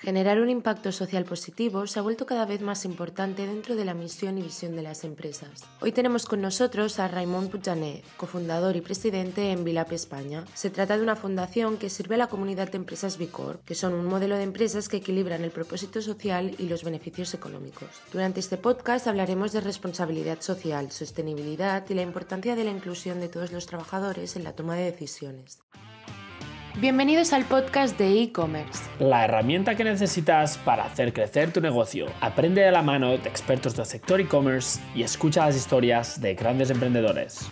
Generar un impacto social positivo se ha vuelto cada vez más importante dentro de la misión y visión de las empresas. Hoy tenemos con nosotros a Raymond Pujané, cofundador y presidente en Vilap España. Se trata de una fundación que sirve a la comunidad de empresas Bicor, que son un modelo de empresas que equilibran el propósito social y los beneficios económicos. Durante este podcast hablaremos de responsabilidad social, sostenibilidad y la importancia de la inclusión de todos los trabajadores en la toma de decisiones. Bienvenidos al podcast de e-commerce. La herramienta que necesitas para hacer crecer tu negocio. Aprende de la mano de expertos del sector e-commerce y escucha las historias de grandes emprendedores.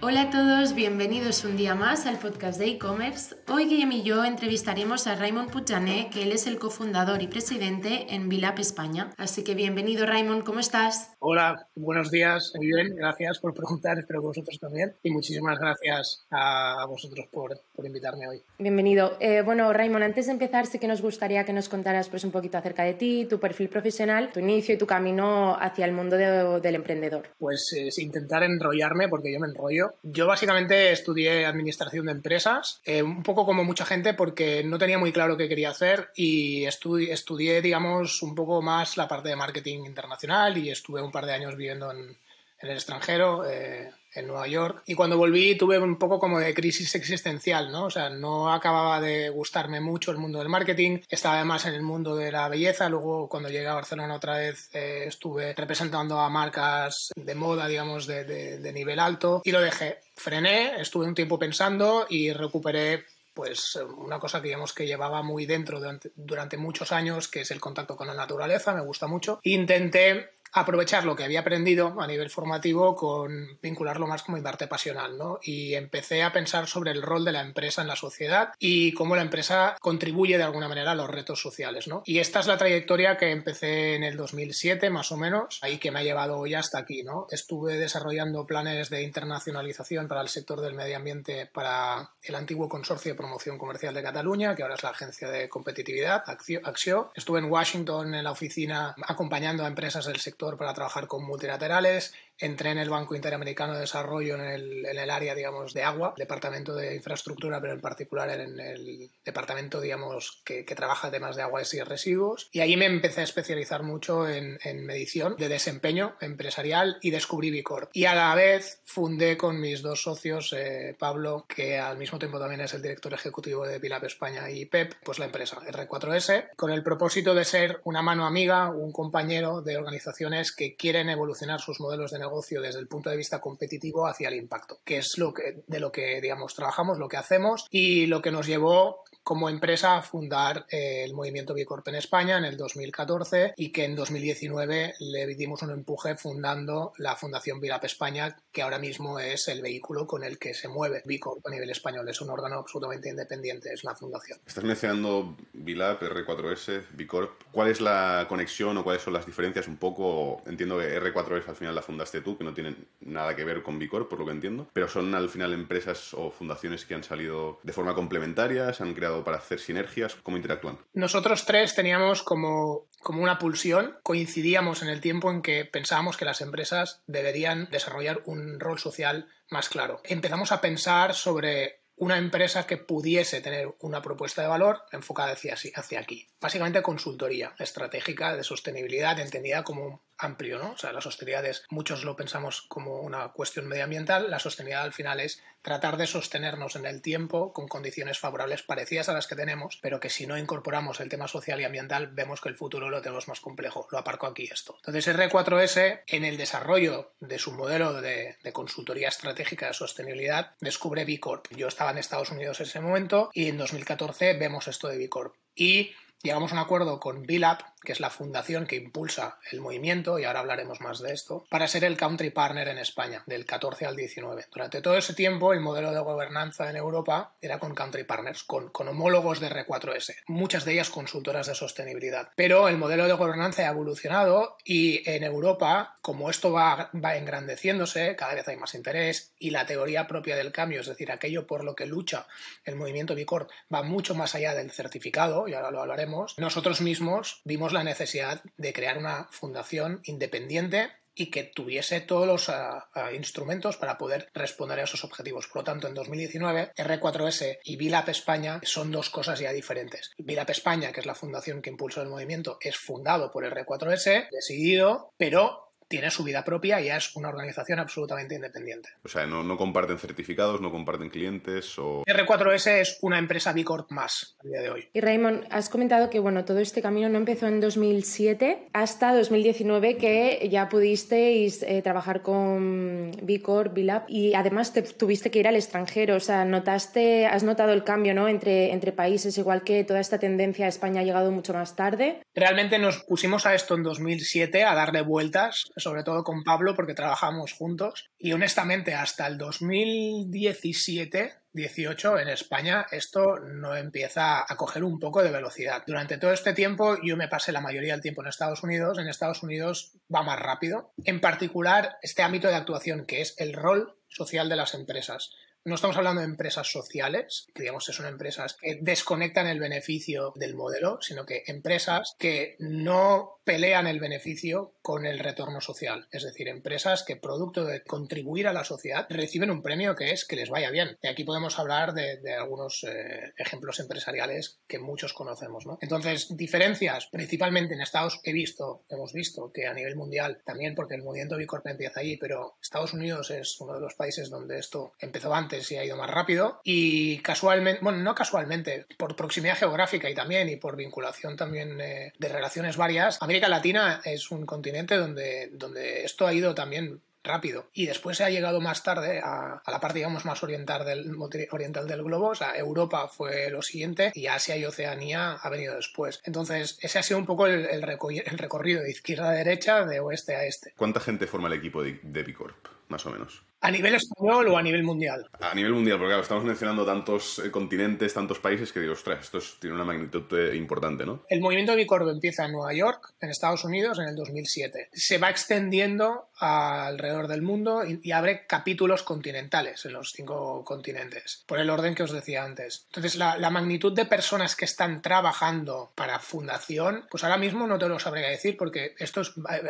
Hola a todos, bienvenidos un día más al podcast de e-commerce. Hoy Guillem y yo entrevistaremos a Raymond Pujané, que él es el cofundador y presidente en Vilap España. Así que bienvenido Raymond, ¿cómo estás? Hola, buenos días, muy bien, gracias por preguntar, espero que vosotros también. Y muchísimas gracias a vosotros por, por invitarme hoy. Bienvenido. Eh, bueno, Raymond, antes de empezar sí que nos gustaría que nos contaras pues, un poquito acerca de ti, tu perfil profesional, tu inicio y tu camino hacia el mundo del emprendedor. Pues eh, intentar enrollarme, porque yo me enrollo yo básicamente estudié administración de empresas, eh, un poco como mucha gente porque no tenía muy claro qué quería hacer y estudié, digamos, un poco más la parte de marketing internacional y estuve un par de años viviendo en, el extranjero. Eh, en Nueva York. Y cuando volví tuve un poco como de crisis existencial, ¿no? O sea, no acababa de gustarme mucho el mundo del marketing, estaba además en el mundo de la belleza, luego cuando llegué a Barcelona otra vez eh, estuve representando a marcas de moda, digamos, de, de nivel alto y lo dejé. Frené, estuve un tiempo pensando y recuperé pues una cosa que digamos que llevaba muy dentro durante, durante, muchos años, que es el contacto con la naturaleza, me gusta mucho. Intenté aprovechar lo que había aprendido a nivel formativo con vincularlo más como mi parte pasional, ¿no? Y empecé a pensar sobre el rol de la empresa en la sociedad y cómo la empresa contribuye de alguna manera a los retos sociales, ¿no? Y esta es la trayectoria que empecé en el 2007 más o menos, ahí que me ha llevado hoy hasta aquí, ¿no? Estuve desarrollando planes de internacionalización para el sector del medio ambiente para el antiguo Consorcio de Promoción Comercial de Cataluña, que ahora es la agencia de competitividad, Accio. Estuve en Washington en la oficina acompañando a empresas del sector para trabajar con multilaterales. Entré en el Banco Interamericano de Desarrollo en el, en el área, digamos, de agua, departamento de infraestructura, pero en particular en el departamento, digamos, que, que trabaja temas de aguas y residuos. Y ahí me empecé a especializar mucho en, en medición de desempeño empresarial y descubrí Bicorp. Y a la vez fundé con mis dos socios, eh, Pablo, que al mismo tiempo también es el director ejecutivo de Pilap España, y Pep, pues la empresa R4S, con el propósito de ser una mano amiga, un compañero de organizaciones que quieren evolucionar sus modelos de negocio desde el punto de vista competitivo hacia el impacto, que es lo que, de lo que, digamos, trabajamos, lo que hacemos y lo que nos llevó como empresa a fundar eh, el movimiento Bicorp en España en el 2014 y que en 2019 le dimos un empuje fundando la Fundación Vilap España, que ahora mismo es el vehículo con el que se mueve Bicorp a nivel español. Es un órgano absolutamente independiente, es una fundación. Estás mencionando Vilap, R4S, Bicorp. ¿Cuál es la conexión o cuáles son las diferencias? Un poco, entiendo que R4S al final la fundaste tú, que no tienen nada que ver con Bicorp, por lo que entiendo, pero son al final empresas o fundaciones que han salido de forma complementaria, se han creado para hacer sinergias? ¿Cómo interactúan? Nosotros tres teníamos como, como una pulsión, coincidíamos en el tiempo en que pensábamos que las empresas deberían desarrollar un rol social más claro. Empezamos a pensar sobre una empresa que pudiese tener una propuesta de valor enfocada hacia, hacia aquí. Básicamente consultoría estratégica de sostenibilidad entendida como amplio, ¿no? O sea, la sostenibilidad es, muchos lo pensamos como una cuestión medioambiental, la sostenibilidad al final es tratar de sostenernos en el tiempo con condiciones favorables parecidas a las que tenemos, pero que si no incorporamos el tema social y ambiental, vemos que el futuro lo tenemos más complejo. Lo aparco aquí esto. Entonces, R4S, en el desarrollo de su modelo de, consultoría estratégica de sostenibilidad, descubre B Corp. Yo estaba en Estados Unidos en ese momento y en 2014 vemos esto de B Corp. Y llegamos a un acuerdo con BILAP, que es la fundación que impulsa el movimiento, y ahora hablaremos más de esto, para ser el country partner en España, del 14 al 19. Durante todo ese tiempo, el modelo de gobernanza en Europa era con country partners, con, con homólogos de R4S, muchas de ellas consultoras de sostenibilidad. Pero el modelo de gobernanza ha evolucionado y en Europa, como esto va, va engrandeciéndose, cada vez hay más interés y la teoría propia del cambio, es decir, aquello por lo que lucha el movimiento Bicorp, va mucho más allá del certificado, y ahora lo hablaremos, nosotros mismos vimos la necesidad de crear una fundación independiente y que tuviese todos los ah, ah, instrumentos para poder responder a esos objetivos. Por lo tanto, en 2019, R4S y VILAP España son dos cosas ya diferentes. VILAP España, que es la fundación que impulsó el movimiento, es fundado por R4S, decidido, pero tiene su vida propia y es una organización absolutamente independiente. O sea, no, comparten certificados, no comparten clientes o... R4S es una empresa B Corp más a día de hoy. Y Raymond, has comentado que bueno, todo este camino no empezó en 2007 hasta 2019 que ya pudisteis eh, trabajar con B Corp, B Lab y además te tuviste que ir al extranjero. O sea, notaste, has notado el cambio ¿no? entre, entre países, igual que toda esta tendencia a España ha llegado mucho más tarde. Realmente nos pusimos a esto en 2007 a darle vueltas sobre todo con Pablo porque trabajamos juntos y honestamente hasta el 2017 18 en España esto no empieza a coger un poco de velocidad. Durante todo este tiempo yo me pasé la mayoría del tiempo en Estados Unidos. En Estados Unidos va más rápido. En particular este ámbito de actuación que es el rol social de las empresas. No estamos hablando de empresas sociales, que digamos que son empresas que desconectan el beneficio del modelo, sino que empresas que no pelean el beneficio con el retorno social. Es decir, empresas que producto de contribuir a la sociedad reciben un premio que es que les vaya bien. Y aquí podemos hablar de, algunos eh, ejemplos empresariales que muchos conocemos. Entonces, diferencias principalmente en Estados he visto, hemos visto que a nivel mundial también, porque el movimiento Bicorp empieza allí, pero Estados Unidos es uno de los países donde esto empezó antes y ha ido más rápido. Y casualmente, bueno, no casualmente, por proximidad geográfica y también y por vinculación también eh, de relaciones varias, América Latina es un continente donde, donde esto ha ido también rápido. Y después se ha llegado más tarde a, la parte, digamos, más oriental del, oriental del globo. O sea, Europa fue lo siguiente y Asia y Oceanía ha venido después. Entonces, ese ha sido un poco el, el, recorrido de izquierda a derecha, de oeste a este. ¿Cuánta gente forma el equipo de, de Bicorp, más o menos? ¿A nivel español o a nivel mundial? A nivel mundial, porque claro, estamos mencionando tantos eh, continentes, tantos países que digo, ostras, esto tiene una magnitud eh, importante, ¿no? El movimiento de empieza en Nueva York, en Estados Unidos, en el 2007. Se va extendiendo alrededor del mundo y, abre capítulos continentales en los cinco continentes, por el orden que os decía antes. Entonces, la, la magnitud de personas que están trabajando para fundación, pues ahora mismo no te lo sabría decir porque esto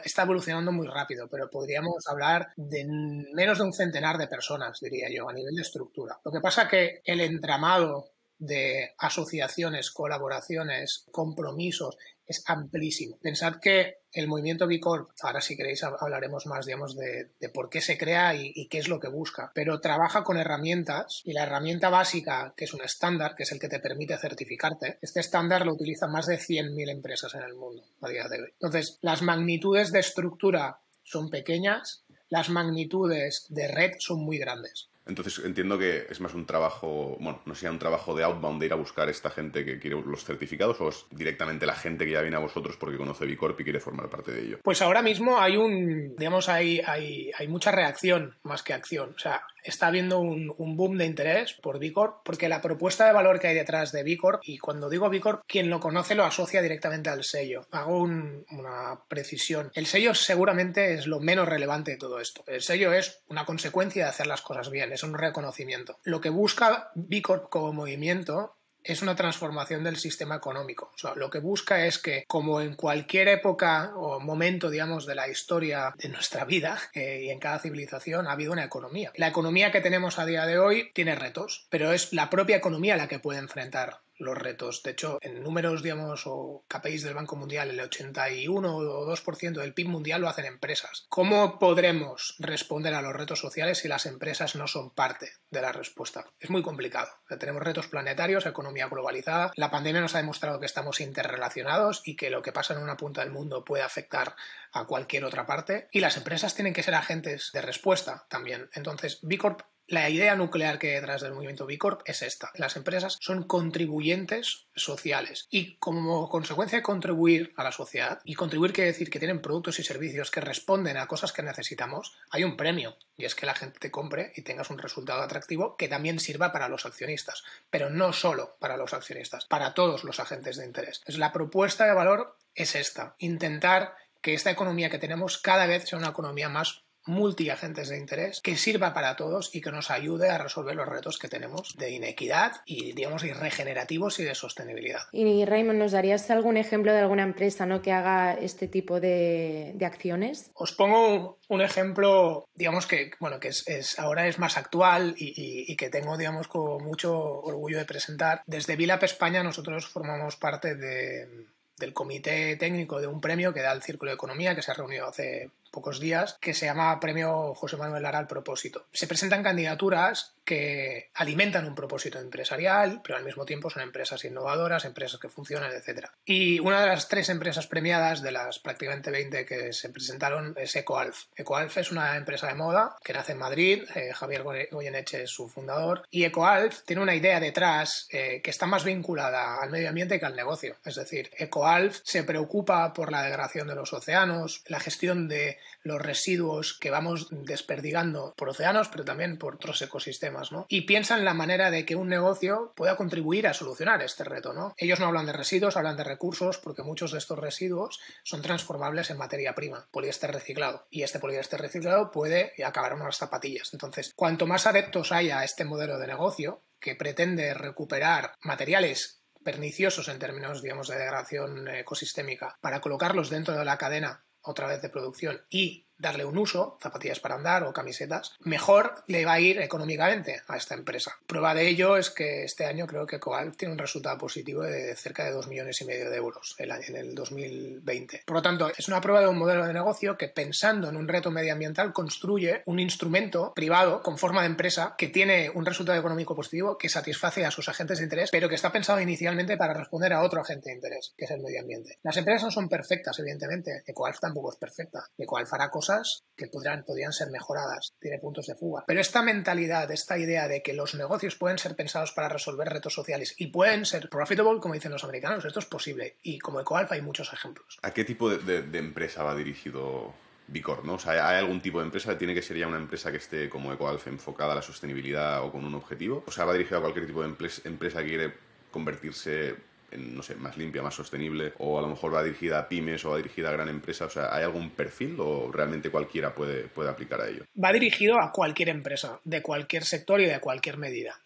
está evolucionando muy rápido, pero podríamos hablar de menos de un centenar de personas, diría yo, a nivel de estructura. Lo que pasa que el entramado de asociaciones, colaboraciones, compromisos es amplísimo. Pensad que el movimiento B Corp, ahora si queréis hablaremos más, digamos, de, por qué se crea y, qué es lo que busca, pero trabaja con herramientas y la herramienta básica, que es un estándar, que es el que te permite certificarte, este estándar lo utilizan más de 100.000 empresas en el mundo a día de hoy. Entonces, las magnitudes de estructura son pequeñas, las magnitudes de red son muy grandes. Entonces entiendo que es más un trabajo, bueno, no sea un trabajo de outbound de ir a buscar esta gente que quiere los certificados o es directamente la gente que ya viene a vosotros porque conoce Bicorp y quiere formar parte de ello. Pues ahora mismo hay un, digamos, hay, hay, hay mucha reacción más que acción. O sea, está habiendo un, boom de interés por Bicorp porque la propuesta de valor que hay detrás de Bicorp, y cuando digo Bicorp, quien lo conoce lo asocia directamente al sello. Hago una precisión. El sello seguramente es lo menos relevante de todo esto. El sello es una consecuencia de hacer las cosas bien, es un reconocimiento. Lo que busca Bicorp como movimiento es una transformación del sistema económico. Lo que busca es que, como en cualquier época o momento, digamos, de la historia de nuestra vida eh, y en cada civilización, ha habido una economía. La economía que tenemos a día de hoy tiene retos, pero es la propia economía la que puede enfrentar los retos. De hecho, en números, digamos, o KPIs del Banco Mundial, el 81 o 2% del PIB mundial lo hacen empresas. ¿Cómo podremos responder a los retos sociales si las empresas no son parte de la respuesta? Es muy complicado. Tenemos retos planetarios, economía globalizada. La pandemia nos ha demostrado que estamos interrelacionados y que lo que pasa en una punta del mundo puede afectar a cualquier otra parte. Y las empresas tienen que ser agentes de respuesta también. Entonces, Bicorp la idea nuclear que hay detrás del movimiento B Corp es esta. Las empresas son contribuyentes sociales y como consecuencia de contribuir a la sociedad, y contribuir quiere decir que tienen productos y servicios que responden a cosas que necesitamos, hay un premio y es que la gente te compre y tengas un resultado atractivo que también sirva para los accionistas, pero no solo para los accionistas, para todos los agentes de interés. Es la propuesta de valor es esta, intentar que esta economía que tenemos cada vez sea una economía más multi-agentes de interés que sirva para todos y que nos ayude a resolver los retos que tenemos de inequidad y, digamos, y regenerativos y de sostenibilidad. Y Raymond, ¿nos darías algún ejemplo de alguna empresa ¿no? que haga este tipo de, acciones? Os pongo un ejemplo, digamos que, bueno, que es, ahora es más actual y, que tengo, digamos, con mucho orgullo de presentar. Desde Vilap España nosotros formamos parte del comité técnico de un premio que da el Círculo de Economía, que se ha reunido hace pocos días, que se llama Premio José Manuel Lara al Propósito. Se presentan candidaturas que alimentan un propósito empresarial, pero al mismo tiempo son empresas innovadoras, empresas que funcionan, etc. Y una de las tres empresas premiadas, de las prácticamente 20 que se presentaron, es EcoAlf. EcoAlf es una empresa de moda que nace en Madrid, eh, Javier Goyeneche es su fundador, y EcoAlf tiene una idea detrás eh, que está más vinculada al medio ambiente que al negocio. Es decir, EcoAlf se preocupa por la degradación de los océanos, la gestión de los residuos que vamos desperdigando por océanos, pero también por otros ecosistemas, ¿no? Y piensan en la manera de que un negocio pueda contribuir a solucionar este reto, ¿no? Ellos no hablan de residuos, hablan de recursos, porque muchos de estos residuos son transformables en materia prima, poliéster reciclado. Y este poliéster reciclado puede acabar en unas zapatillas. Entonces, cuanto más adeptos haya a este modelo de negocio, que pretende recuperar materiales perniciosos en términos, digamos, de degradación ecosistémica, para colocarlos dentro de la cadena otra vez de producción y darle un uso, zapatillas para andar o camisetas, mejor le va a ir económicamente a esta empresa. Prueba de ello es que este año creo que Coal tiene un resultado positivo de cerca de 2 millones y medio de euros en el 2020. Por lo tanto, es una prueba de un modelo de negocio que pensando en un reto medioambiental construye un instrumento privado con forma de empresa que tiene un resultado económico positivo que satisface a sus agentes de interés, pero que está pensado inicialmente para responder a otro agente de interés, que es el medio ambiente. Las empresas no son perfectas, evidentemente. EcoAlf tampoco es perfecta. EcoAlf hará cosas que podrían, ser mejoradas, tiene puntos de fuga. Pero esta mentalidad, esta idea de que los negocios pueden ser pensados para resolver retos sociales y pueden ser profitable, como dicen los americanos, esto es posible. Y como EcoAlfa hay muchos ejemplos. ¿A qué tipo de, empresa va dirigido Bicor, ¿no? O sea, ¿hay algún tipo de empresa? ¿Tiene que ser ya una empresa que esté como EcoAlfa enfocada a la sostenibilidad o con un objetivo? O sea, ¿va dirigido a cualquier tipo de empresa que quiere convertirse no sé, más limpia, más sostenible, o a lo mejor va dirigida a pymes o va dirigida a gran empresa? O sea, ¿hay algún perfil o realmente cualquiera puede, puede aplicar a ello? Va dirigido a cualquier empresa, de cualquier sector y de cualquier medida.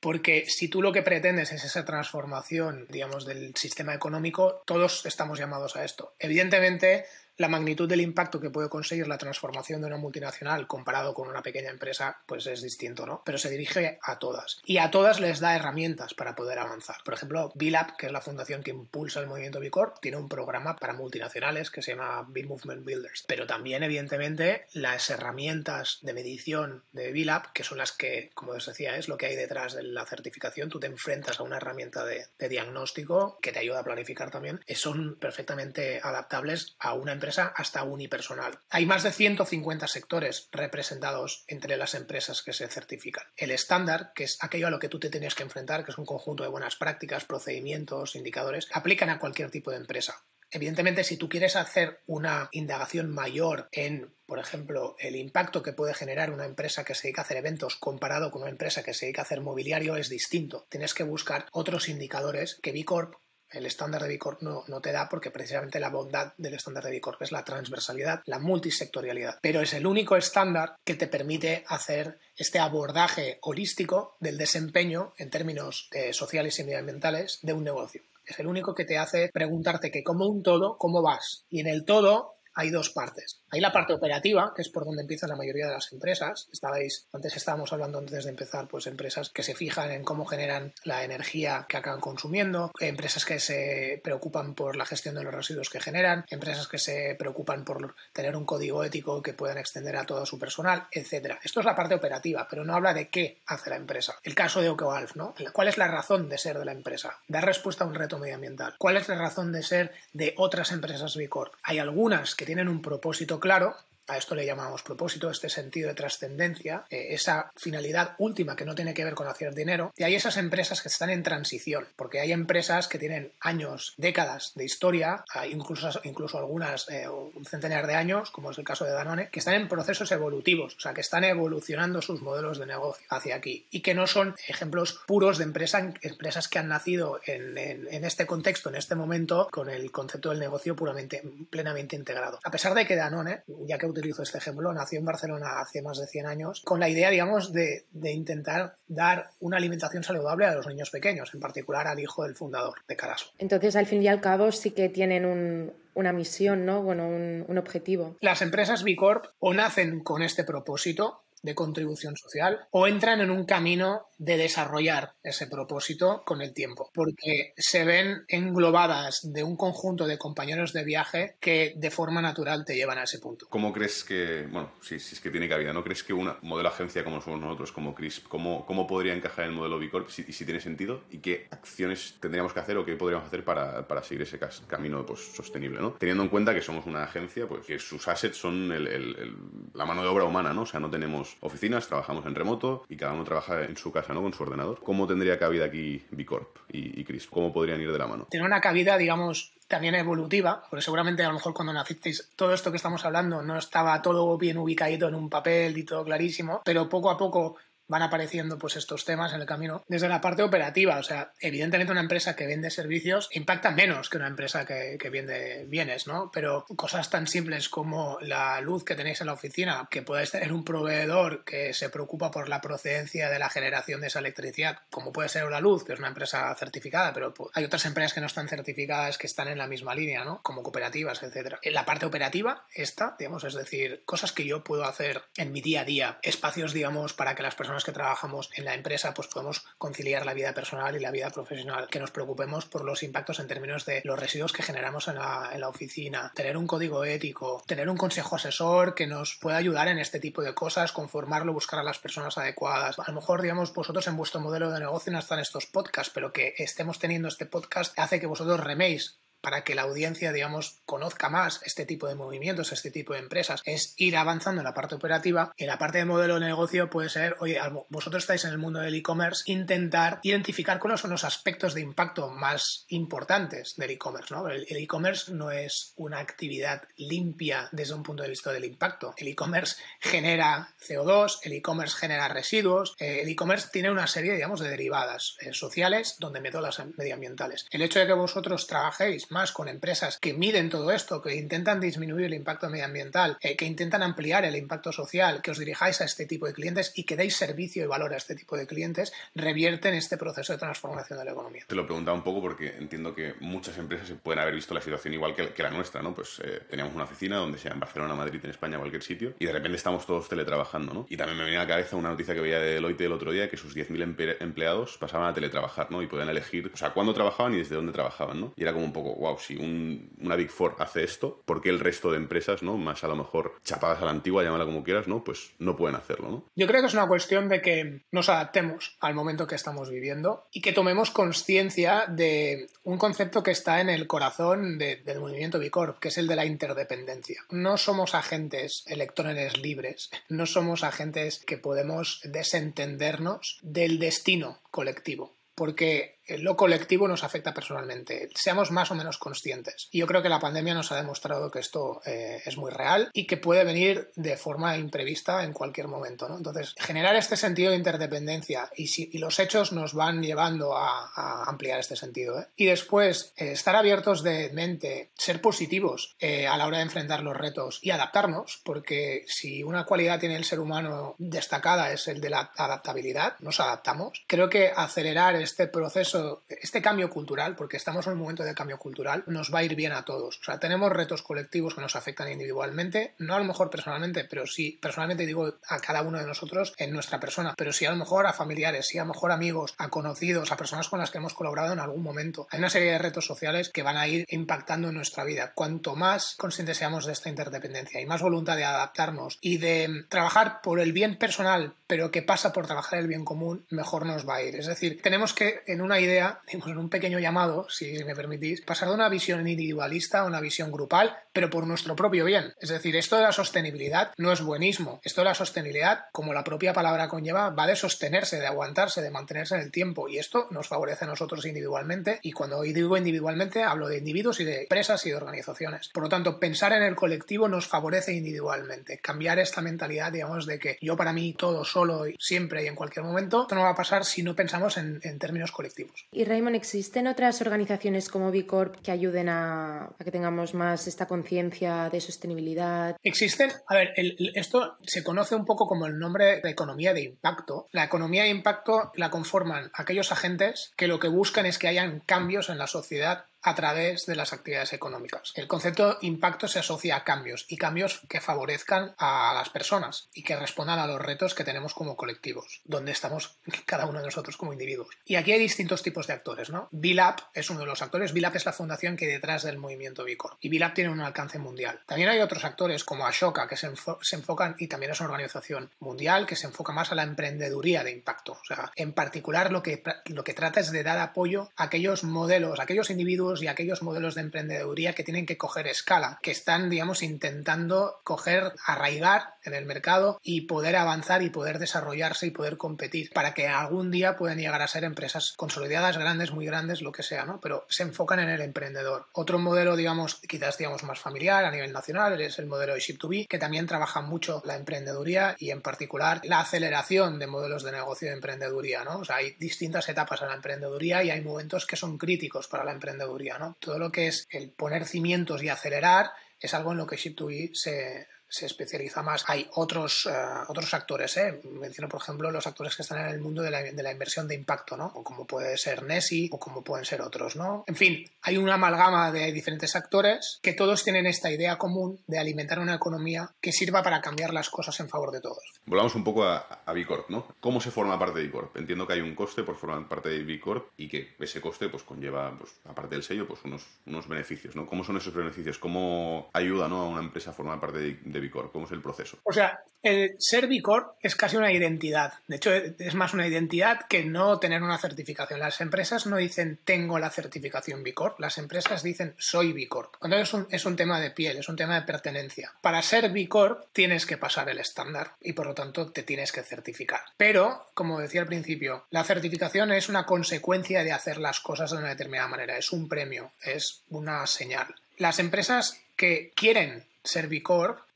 Porque si tú lo que pretendes es esa transformación, digamos, del sistema económico, todos estamos llamados a esto. Evidentemente, la magnitud del impacto que puede conseguir la transformación de una multinacional comparado con una pequeña empresa, pues es distinto, ¿no? Pero se dirige a todas. Y a todas les da herramientas para poder avanzar. Por ejemplo, BILAB, que es la fundación que impulsa el movimiento B Corp, tiene un programa para multinacionales que se llama B Movement Builders. Pero también, evidentemente, las herramientas de medición de BILAB, que son las que, como os decía, es lo que hay detrás de la certificación, tú te enfrentas a una herramienta de, de diagnóstico que te ayuda a planificar también, son perfectamente adaptables a una empresa hasta unipersonal. Hay más de 150 sectores representados entre las empresas que se certifican. El estándar, que es aquello a lo que tú te tienes que enfrentar, que es un conjunto de buenas prácticas, procedimientos, indicadores, aplican a cualquier tipo de empresa. Evidentemente, si tú quieres hacer una indagación mayor en, por ejemplo, el impacto que puede generar una empresa que se dedica a hacer eventos comparado con una empresa que se dedica a hacer mobiliario, es distinto. Tienes que buscar otros indicadores que B Corp el estándar de Bicorp no, no, te da porque precisamente la bondad del estándar de Bicorp es la transversalidad, la multisectorialidad. Pero es el único estándar que te permite hacer este abordaje holístico del desempeño en términos eh, sociales y medioambientales de un negocio. Es el único que te hace preguntarte que como un todo, ¿cómo vas? Y en el todo hay dos partes. Hay la parte operativa, que es por donde empiezan la mayoría de las empresas. Estabais, antes estábamos hablando antes de empezar, pues empresas que se fijan en cómo generan la energía que acaban consumiendo, empresas que se preocupan por la gestión de los residuos que generan, empresas que se preocupan por tener un código ético que puedan extender a todo su personal, etcétera. Esto es la parte operativa, pero no habla de qué hace la empresa. El caso de OkeWalf, ¿no? ¿Cuál es la razón de ser de la empresa? Dar respuesta a un reto medioambiental. ¿Cuál es la razón de ser de otras empresas B Corp? Hay algunas que tienen un propósito claro, a esto le llamamos propósito, este sentido de trascendencia, eh, esa finalidad última que no tiene que ver con hacer dinero. Y hay esas empresas que están en transición, porque hay empresas que tienen años, décadas de historia, incluso, incluso algunas eh, un centenar de años, como es el caso de Danone, que están en procesos evolutivos, o sea, que están evolucionando sus modelos de negocio hacia aquí y que no son ejemplos puros de empresas, empresas que han nacido en, en este contexto, en este momento, con el concepto del negocio puramente, plenamente integrado. A pesar de que Danone, ya que utilizo este ejemplo, nació en Barcelona hace más de 100 años, con la idea, digamos, de, de intentar dar una alimentación saludable a los niños pequeños, en particular al hijo del fundador de Caraso. Entonces, al fin y al cabo, sí que tienen un, una misión, ¿no? Bueno, un, un objetivo. Las empresas B Corp o nacen con este propósito de contribución social o entran en un camino de desarrollar ese propósito con el tiempo, porque se ven englobadas de un conjunto de compañeros de viaje que de forma natural te llevan a ese punto. ¿Cómo crees que, bueno, si, es que tiene cabida, ¿no crees que una modelo agencia como somos nosotros, como CRISP, cómo, cómo podría encajar en el modelo B Corp si, si tiene sentido y qué acciones tendríamos que hacer o qué podríamos hacer para, para seguir ese camino pues, sostenible, ¿no? Teniendo en cuenta que somos una agencia, pues que sus assets son el- la mano de obra humana, ¿no? O sea, no tenemos oficinas, trabajamos en remoto y cada uno trabaja en su casa, ¿no? Con su ordenador. ¿Cómo tendría cabida aquí B Corp y, y? ¿Cómo podrían ir de la mano? Tiene una cabida, digamos, también evolutiva, porque seguramente a lo mejor cuando nacisteis todo esto que estamos hablando no estaba todo bien ubicadito en un papel y todo clarísimo, pero poco a poco van apareciendo pues estos temas en el camino desde la parte operativa. O sea, evidentemente una empresa que vende servicios impacta menos que una empresa que, que vende bienes, ¿no? Pero cosas tan simples como la luz que tenéis en la oficina, que podéis tener un proveedor que se preocupa por la procedencia de la generación de esa electricidad, como puede ser la luz, que es una empresa certificada, pero pues, hay otras empresas que no están certificadas que están en la misma línea, ¿no? Como cooperativas, etcétera. La parte operativa, esta, digamos, es decir, cosas que yo puedo hacer en mi día a día, espacios, digamos, para que las personas que trabajamos en la empresa pues podemos conciliar la vida personal y la vida profesional, que nos preocupemos por los impactos en términos de los residuos que generamos en la, en la oficina, tener un código ético, tener un consejo asesor que nos pueda ayudar en este tipo de cosas, conformarlo, buscar a las personas adecuadas. A lo mejor, digamos, vosotros en vuestro modelo de negocio no están estos podcasts, pero que estemos teniendo este podcast hace que vosotros reméis para que la audiencia, digamos, conozca más este tipo de movimientos, este tipo de empresas, es ir avanzando en la parte operativa en la parte de modelo de negocio puede ser, oye, vosotros estáis en el mundo del e-commerce, intentar identificar cuáles son los aspectos de impacto más importantes del e-commerce, ¿no? El e-commerce no es una actividad limpia desde un punto de vista del impacto. El e-commerce genera CO2, el e-commerce genera residuos, eh, el e-commerce tiene una serie, digamos, de derivadas eh, sociales donde meto las medioambientales. El hecho de que vosotros trabajéis más con empresas que miden todo esto, que intentan disminuir el impacto medioambiental, eh, que intentan ampliar el impacto social, que os dirijáis a este tipo de clientes y que deis servicio y valor a este tipo de clientes, revierten este proceso de transformación de la economía. Te lo preguntaba un poco porque entiendo que muchas empresas pueden haber visto la situación igual que, la nuestra, ¿no? Pues eh, teníamos una oficina donde sea en Barcelona, Madrid, en España, cualquier sitio, y de repente estamos todos teletrabajando, ¿no? Y también me venía a la cabeza una noticia que veía de Deloitte el otro día, que sus 10.000 emple empleados pasaban a teletrabajar, ¿no? Y podían elegir, o sea, cuándo trabajaban y desde dónde trabajaban, ¿no? Y era como un poco, wow, si un, una Big Four hace esto, ¿por qué el resto de empresas, ¿no? Más a lo mejor chapadas a la antigua, llámala como quieras, ¿no? Pues no pueden hacerlo, ¿no? Yo creo que es una cuestión de que nos adaptemos al momento que estamos viviendo y que tomemos conciencia de un concepto que está en el corazón de, del movimiento B Corp, que es el de la interdependencia. No somos agentes electrones libres, no somos agentes que podemos desentendernos del destino colectivo porque lo colectivo nos afecta personalmente. Seamos más o menos conscientes. Y yo creo que la pandemia nos ha demostrado que esto eh, es muy real y que puede venir de forma imprevista en cualquier momento. ¿no? Entonces, generar este sentido de interdependencia y, si, y los hechos nos van llevando a, a ampliar este sentido. ¿eh? Y después, eh, estar abiertos de mente, ser positivos eh, a la hora de enfrentar los retos y adaptarnos, porque si una cualidad tiene el ser humano destacada es el de la adaptabilidad, nos adaptamos. Creo que acelerar este proceso este cambio cultural, porque estamos en un momento de cambio cultural, nos va a ir bien a todos. O sea, tenemos retos colectivos que nos afectan individualmente, no a lo mejor personalmente, pero sí, personalmente digo a cada uno de nosotros en nuestra persona, pero sí a lo mejor a familiares, sí a lo mejor a amigos, a conocidos, a personas con las que hemos colaborado en algún momento. Hay una serie de retos sociales que van a ir impactando en nuestra vida. Cuanto más conscientes seamos de esta interdependencia y más voluntad de adaptarnos y de trabajar por el bien personal, pero que pasa por trabajar el bien común, mejor nos va a ir. Es decir, tenemos que en una idea, digamos, en un pequeño llamado, si me permitís, pasar de una visión individualista a una visión grupal, pero por nuestro propio bien. Es decir, esto de la sostenibilidad no es buenismo. Esto de la sostenibilidad, como la propia palabra conlleva, va de sostenerse, de aguantarse, de mantenerse en el tiempo. Y esto nos favorece a nosotros individualmente. Y cuando hoy digo individualmente, hablo de individuos y de empresas y de organizaciones. Por lo tanto, pensar en el colectivo nos favorece individualmente. Cambiar esta mentalidad, digamos, de que yo para mí todo solo, siempre y en cualquier momento, esto no va a pasar si no pensamos en, en términos colectivos. Objetivos. Y Raymond, ¿existen otras organizaciones como B Corp que ayuden a, a que tengamos más esta conciencia de sostenibilidad? Existen, a ver, el, esto se conoce un poco como el nombre de economía de impacto. La economía de impacto la conforman aquellos agentes que lo que buscan es que hayan cambios en la sociedad a través de las actividades económicas. El concepto impacto se asocia a cambios y cambios que favorezcan a las personas y que respondan a los retos que tenemos como colectivos, donde estamos cada uno de nosotros como individuos. Y aquí hay distintos tipos de actores, ¿no? BILAP es uno de los actores. BILAP es la fundación que hay detrás del movimiento Bicor y BILAP tiene un alcance mundial. También hay otros actores como Ashoka que se, se enfocan y también es una organización mundial que se enfoca más a la emprendeduría de impacto. O sea, en particular lo que, lo que trata es de dar apoyo a aquellos modelos, a aquellos individuos y aquellos modelos de emprendeduría que tienen que coger escala, que están, digamos, intentando coger, arraigar en el mercado y poder avanzar y poder desarrollarse y poder competir para que algún día puedan llegar a ser empresas consolidadas, grandes, muy grandes, lo que sea, ¿no? Pero se enfocan en el emprendedor. Otro modelo, digamos, quizás digamos más familiar a nivel nacional es el modelo de Ship2B, que también trabaja mucho la emprendeduría y en particular la aceleración de modelos de negocio de emprendeduría, ¿no? O sea, hay distintas etapas en la emprendeduría y hay momentos que son críticos para la emprendeduría todo lo que es el poner cimientos y acelerar es algo en lo que Ship2E se, se especializa más. Hay otros, eh, otros actores, ¿eh? menciono por ejemplo los actores que están en el mundo de la, de la, inversión de impacto, ¿no? O como puede ser Nessie o como pueden ser otros, ¿no? En fin, hay una amalgama de diferentes actores que todos tienen esta idea común de alimentar una economía que sirva para cambiar las cosas en favor de todos. Volvamos un poco a, a B Corp, ¿no? ¿Cómo se forma parte de B Corp? Entiendo que hay un coste por formar parte de B Corp y que ese coste pues conlleva, pues, aparte del sello, pues unos, unos beneficios, ¿no? ¿Cómo son esos beneficios? ¿Cómo ayuda ¿no? a una empresa a formar parte de, de Corp? ¿Cómo es el proceso? O sea, el ser B Corp es casi una identidad. De hecho, es más una identidad que no tener una certificación. Las empresas no dicen tengo la certificación B Corp, las empresas dicen soy B. Entonces es un, es un tema de piel, es un tema de pertenencia. Para ser B Corp tienes que pasar el estándar y por lo tanto te tienes que certificar. Pero, como decía al principio, la certificación es una consecuencia de hacer las cosas de una determinada manera, es un premio, es una señal. Las empresas que quieren ser B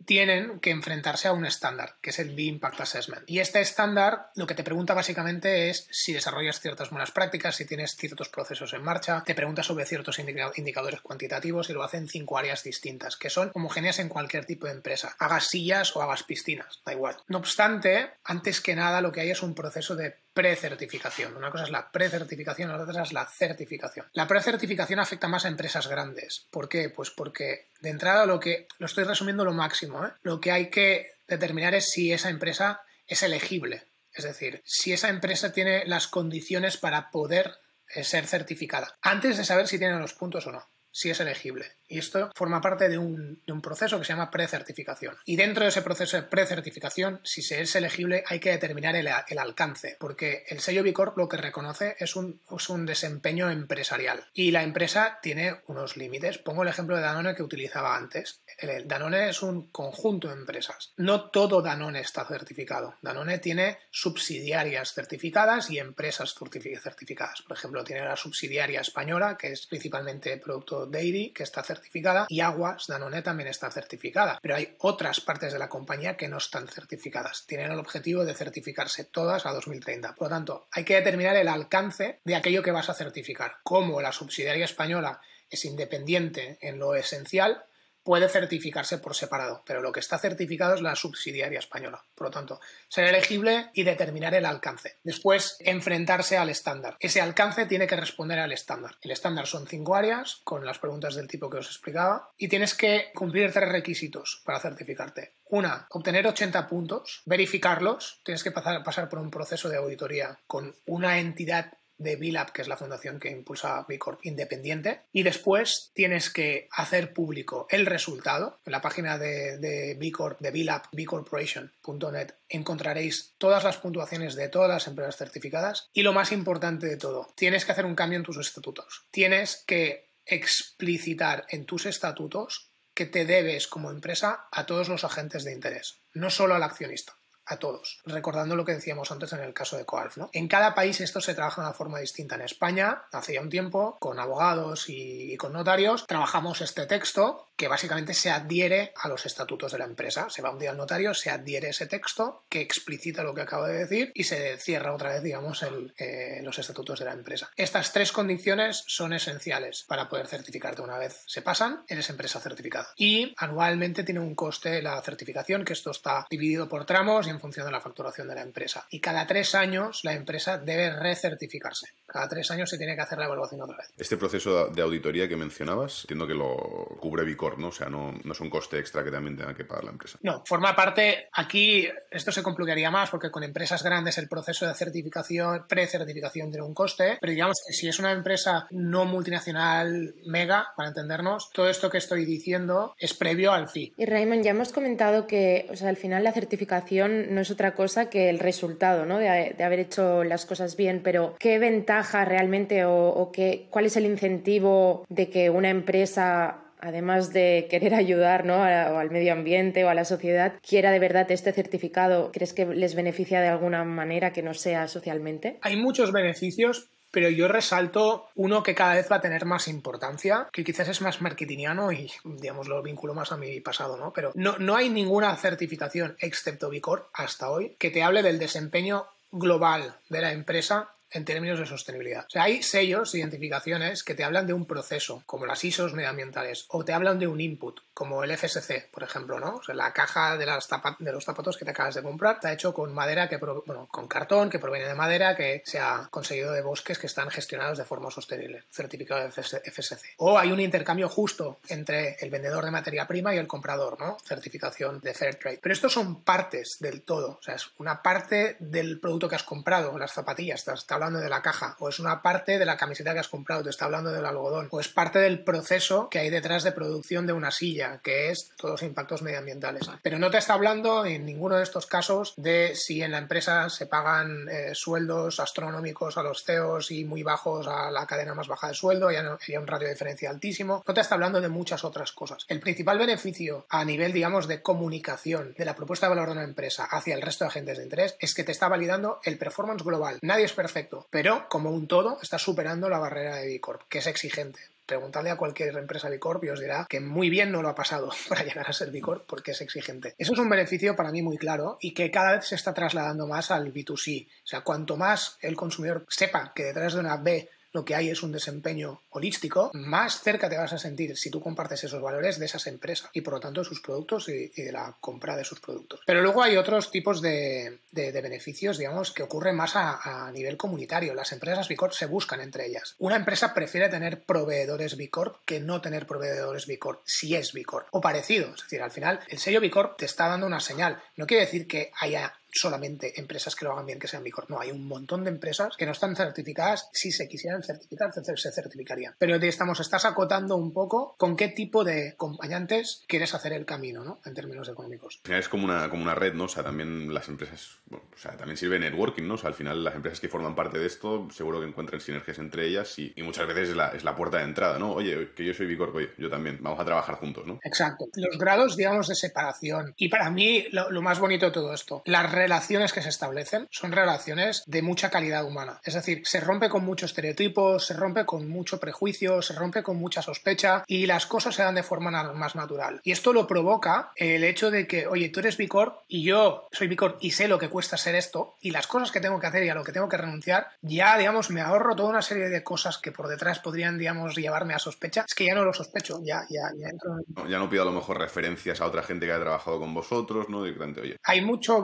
tienen que enfrentarse a un estándar, que es el B-Impact Assessment. Y este estándar lo que te pregunta básicamente es si desarrollas ciertas buenas prácticas, si tienes ciertos procesos en marcha, te pregunta sobre ciertos indicadores cuantitativos y lo hace en cinco áreas distintas, que son homogéneas en cualquier tipo de empresa. Hagas sillas o hagas piscinas, da igual. No obstante, antes que nada lo que hay es un proceso de precertificación. Una cosa es la precertificación, la otra es la certificación. La precertificación afecta más a empresas grandes. ¿Por qué? Pues porque de entrada lo que lo estoy resumiendo lo máximo ¿eh? Lo que hay que determinar es si esa empresa es elegible. Es decir, si esa empresa tiene las condiciones para poder eh, ser certificada, antes de saber si tiene los puntos o no si es elegible. Y esto forma parte de un, proceso que se llama precertificación. Y dentro de ese proceso de precertificación, si se es elegible, hay que determinar el, alcance, porque el sello Bicorp lo que reconoce es un, es un desempeño empresarial. Y la empresa tiene unos límites. Pongo el ejemplo de Danone que utilizaba antes. Danone es un conjunto de empresas. No todo Danone está certificado. Danone tiene subsidiarias certificadas y empresas certificadas. Por ejemplo, tiene la subsidiaria española, que es principalmente producto Dairy, que está certificada, y Aguas Danone también está certificada. Pero hay otras partes de la compañía que no están certificadas. Tienen el objetivo de certificarse todas a 2030. Por lo tanto, hay que determinar el alcance de aquello que vas a certificar. Como la subsidiaria española es independiente en lo esencial, puede certificarse por separado, pero lo que está certificado es la subsidiaria española. Por lo tanto, ser elegible y determinar el alcance. Después, enfrentarse al estándar. Ese alcance tiene que responder al estándar. El estándar son cinco áreas, con las preguntas del tipo que os explicaba, y tienes que cumplir tres requisitos para certificarte. Una, obtener 80 puntos, verificarlos, tienes que pasar, por un proceso de auditoría con una entidad de BILAB, que es la fundación que impulsa B Corp independiente, y después tienes que hacer público el resultado. En la página de, de B Corp, de BILAB, bcorporation.net, encontraréis todas las puntuaciones de todas las empresas certificadas y lo más importante de todo, tienes que hacer un cambio en tus estatutos. Tienes que explicitar en tus estatutos que te debes como empresa a todos los agentes de interés, no solo al accionista a todos. Recordando lo que decíamos antes en el caso de Coalf. ¿no? En cada país esto se trabaja de una forma distinta. En España, hace ya un tiempo, con abogados y, con notarios, trabajamos este texto que básicamente se adhiere a los estatutos de la empresa. Se va un día al notario, se adhiere ese texto que explicita lo que acabo de decir y se cierra otra vez, digamos, el, eh, los estatutos de la empresa. Estas tres condiciones son esenciales para poder certificarte. Una vez se pasan, eres empresa certificada. Y anualmente tiene un coste la certificación, que esto está dividido por tramos y en función de la facturación de la empresa. Y cada tres años la empresa debe recertificarse. Cada tres años se tiene que hacer la evaluación otra vez. Este proceso de auditoría que mencionabas, entiendo que lo cubre Vicor, ¿no? O sea, no, no es un coste extra que también tenga que pagar la empresa. No, forma parte, aquí esto se complicaría más porque con empresas grandes el proceso de certificación, precertificación tiene un coste, pero digamos que si es una empresa no multinacional mega, para entendernos, todo esto que estoy diciendo es previo al fee. Y Raymond, ya hemos comentado que o sea, al final la certificación no es otra cosa que el resultado ¿no? de, de haber hecho las cosas bien, pero ¿qué ventaja realmente o, qué, cuál es el incentivo de que una empresa además de querer ayudar ¿no? al medio ambiente o a la sociedad, quiera de verdad este certificado, ¿crees que les beneficia de alguna manera que no sea socialmente? Hay muchos beneficios, pero yo resalto uno que cada vez va a tener más importancia, que quizás es más marketingiano y, digamos, lo vinculo más a mi pasado, ¿no? Pero no, no hay ninguna certificación, excepto Vicor, hasta hoy, que te hable del desempeño global de la empresa en términos de sostenibilidad. O sea, hay sellos, identificaciones que te hablan de un proceso, como las ISOs medioambientales, o te hablan de un input, como el FSC, por ejemplo, ¿no? O sea, la caja de, las de los zapatos que te acabas de comprar está hecho con madera que, bueno, con cartón que proviene de madera que se ha conseguido de bosques que están gestionados de forma sostenible, certificado de FSC. O hay un intercambio justo entre el vendedor de materia prima y el comprador, ¿no? Certificación de Fairtrade. Pero estos son partes del todo, o sea, es una parte del producto que has comprado, las zapatillas, te está hablando de la caja, o es una parte de la camiseta que has comprado, te está hablando del algodón, o es parte del proceso que hay detrás de producción de una silla que es todos los impactos medioambientales. Pero no te está hablando en ninguno de estos casos de si en la empresa se pagan eh, sueldos astronómicos a los CEOs y muy bajos a la cadena más baja de sueldo, y hay un ratio de diferencia altísimo. No te está hablando de muchas otras cosas. El principal beneficio a nivel, digamos, de comunicación de la propuesta de valor de una empresa hacia el resto de agentes de interés es que te está validando el performance global. Nadie es perfecto, pero como un todo está superando la barrera de B Corp, que es exigente preguntadle a cualquier empresa Bicorp y os dirá que muy bien no lo ha pasado para llegar a ser Bicorp porque es exigente. Eso es un beneficio para mí muy claro y que cada vez se está trasladando más al B2C. O sea, cuanto más el consumidor sepa que detrás de una B lo que hay es un desempeño holístico, más cerca te vas a sentir si tú compartes esos valores de esas empresas y por lo tanto de sus productos y, de la compra de sus productos. Pero luego hay otros tipos de, beneficios, digamos, que ocurren más a, nivel comunitario. Las empresas B Corp se buscan entre ellas. Una empresa prefiere tener proveedores B Corp que no tener proveedores B Corp si es B Corp o parecido. Es decir, al final el sello B Corp te está dando una señal. No quiere decir que haya solamente empresas que lo hagan bien que sean Bicorp. No, hay un montón de empresas que no están certificadas. Si se quisieran certificar, se certificarían. Pero estamos, estás acotando un poco con qué tipo de acompañantes quieres hacer el camino, ¿no? En términos económicos. Al final es como una, como una red, ¿no? O sea, también las empresas, bueno, o sea, también sirve networking, ¿no? O sea, al final las empresas que forman parte de esto seguro que encuentran sinergias entre ellas y, muchas veces es la, es la, puerta de entrada, ¿no? Oye, que yo soy Bicorp, oye, yo también, vamos a trabajar juntos, ¿no? Exacto. Los grados, digamos, de separación. Y para mí, lo, lo más bonito de todo esto, las relaciones que se establecen son relaciones de mucha calidad humana. Es decir, se rompe con muchos estereotipos, se rompe con mucho prejuicio, se rompe con mucha sospecha y las cosas se dan de forma más natural. Y esto lo provoca el hecho de que, oye, tú eres Bicor y yo soy Bicor y sé lo que cuesta ser esto y las cosas que tengo que hacer y a lo que tengo que renunciar, ya, digamos, me ahorro toda una serie de cosas que por detrás podrían, digamos, llevarme a sospecha. Es que ya no lo sospecho, ya, ya, ya entro en... Ya no pido a lo mejor referencias a otra gente que ha trabajado con vosotros, ¿no? Directamente, oye. Hay mucho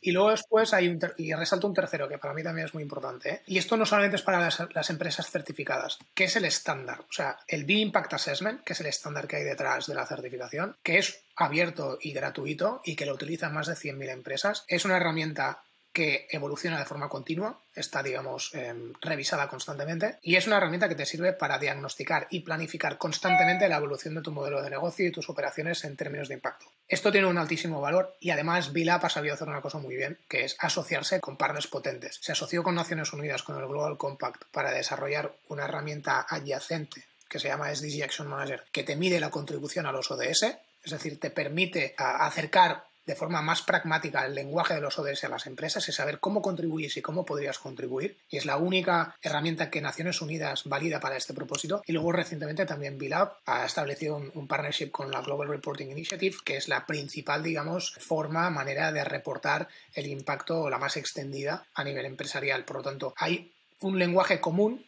Y luego después hay un... Y resalto un tercero que para mí también es muy importante. ¿eh? Y esto no solamente es para las, las empresas certificadas, que es el estándar. O sea, el B-Impact Assessment, que es el estándar que hay detrás de la certificación, que es abierto y gratuito y que lo utilizan más de 100.000 empresas, es una herramienta que evoluciona de forma continua, está, digamos, em, revisada constantemente y es una herramienta que te sirve para diagnosticar y planificar constantemente la evolución de tu modelo de negocio y tus operaciones en términos de impacto. Esto tiene un altísimo valor y además Vilap ha sabido hacer una cosa muy bien, que es asociarse con partners potentes. Se asoció con Naciones Unidas, con el Global Compact, para desarrollar una herramienta adyacente que se llama SDG Action Manager, que te mide la contribución a los ODS, es decir, te permite acercar de forma más pragmática el lenguaje de los ODS a las empresas, es saber cómo contribuyes y cómo podrías contribuir. Y es la única herramienta que Naciones Unidas valida para este propósito. Y luego recientemente también BILAB ha establecido un, un partnership con la Global Reporting Initiative, que es la principal, digamos, forma, manera de reportar el impacto la más extendida a nivel empresarial. Por lo tanto, hay un lenguaje común